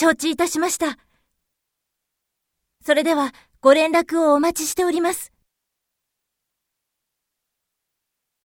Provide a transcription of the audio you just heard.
承知いたしました。それでは、ご連絡をお待ちしております。